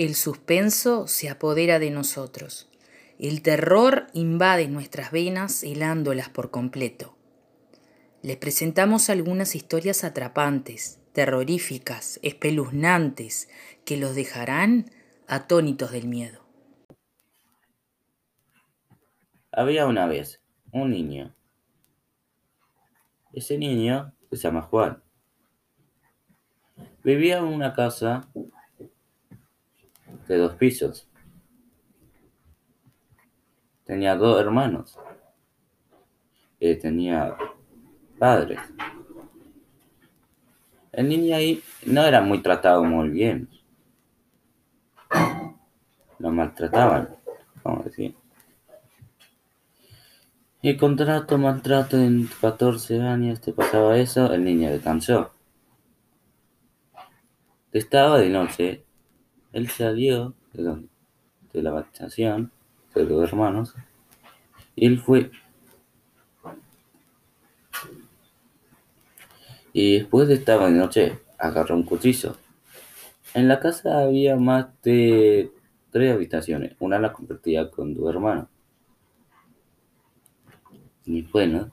El suspenso se apodera de nosotros. El terror invade nuestras venas helándolas por completo. Les presentamos algunas historias atrapantes, terroríficas, espeluznantes, que los dejarán atónitos del miedo. Había una vez un niño. Ese niño se llama Juan. Vivía en una casa de dos pisos. Tenía dos hermanos. Eh, tenía padres. El niño ahí no era muy tratado muy bien. Lo maltrataban, vamos a decir. Y contrato, maltrato en 14 años, te pasaba eso, el niño descansó. Estaba de noche, él salió de, de la habitación de los hermanos y él fue. Y después de estar de noche, agarró un cuchillo. En la casa había más de tres habitaciones, una la compartía con tu hermano. Y bueno,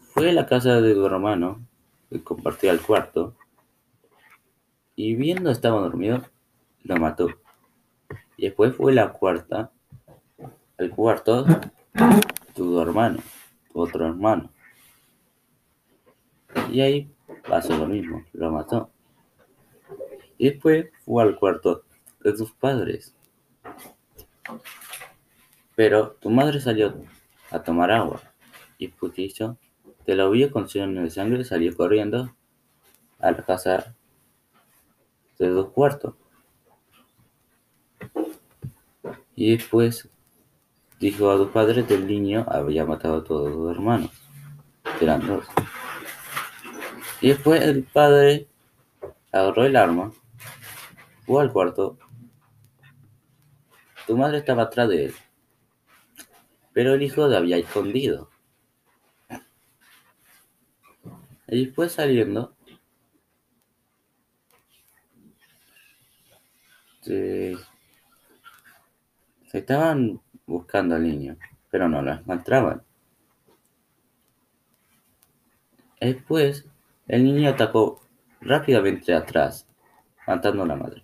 fue a la casa de tu hermano, que compartía el cuarto, y viendo estaba dormido, lo mató. Y después fue la cuarta, el cuarto, tu hermano, tu otro hermano. Y ahí pasó lo mismo, lo mató. Y después fue al cuarto de tus padres. Pero tu madre salió a tomar agua y Putillo, te lo vio con de sangre, salió corriendo a la casa de dos cuartos. Y después dijo a tus padres del niño había matado a todos tus hermanos. Eran dos. Y después el padre agarró el arma, fue al cuarto. Tu madre estaba atrás de él, pero el hijo lo había escondido. Y después saliendo, se estaban buscando al niño, pero no lo encontraban. Después, el niño atacó rápidamente atrás, matando a la madre.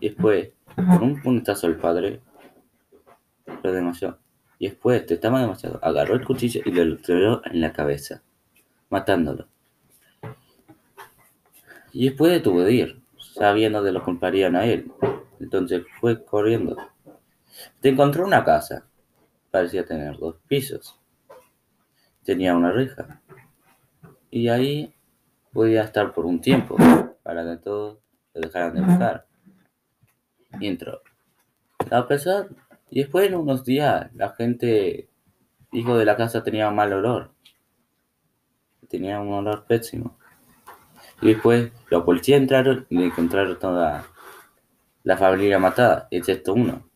Después, con un puntazo al padre, lo demasiado. Y después, estaba demasiado, agarró el cuchillo y le tiró en la cabeza, matándolo. Y después tuvo de ir, sabiendo que lo culparían a él. Entonces fue corriendo. Te encontró una casa. Parecía tener dos pisos. Tenía una reja. Y ahí podía estar por un tiempo, para que todos lo dejaran de buscar. Y entró. A pesar, y después en unos días, la gente dijo de la casa tenía mal olor. Tenía un olor pésimo. Y después los policías entraron y encontraron toda la familia matada, excepto uno.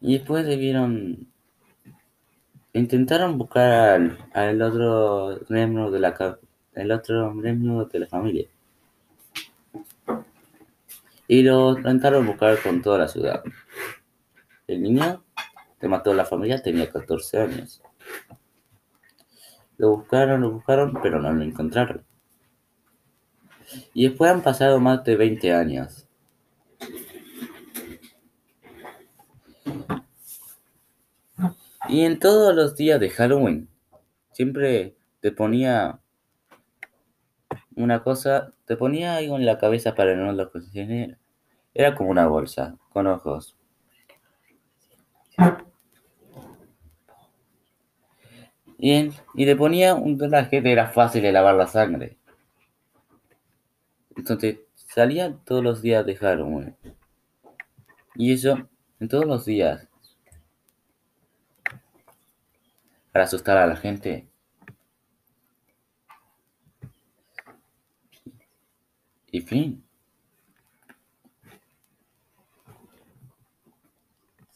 Y después debieron. Intentaron buscar al, otro miembro de la el otro miembro de la familia. Y lo intentaron buscar con toda la ciudad. El niño que mató a la familia tenía 14 años. Lo buscaron, lo buscaron, pero no lo encontraron. Y después han pasado más de 20 años. Y en todos los días de Halloween, siempre te ponía una cosa, te ponía algo en la cabeza para no lo considerar. Era como una bolsa, con ojos. Y, y le ponía un traje que era fácil de lavar la sangre. Entonces, salía todos los días de Halloween. Y eso, en todos los días. Para asustar a la gente. Y fin.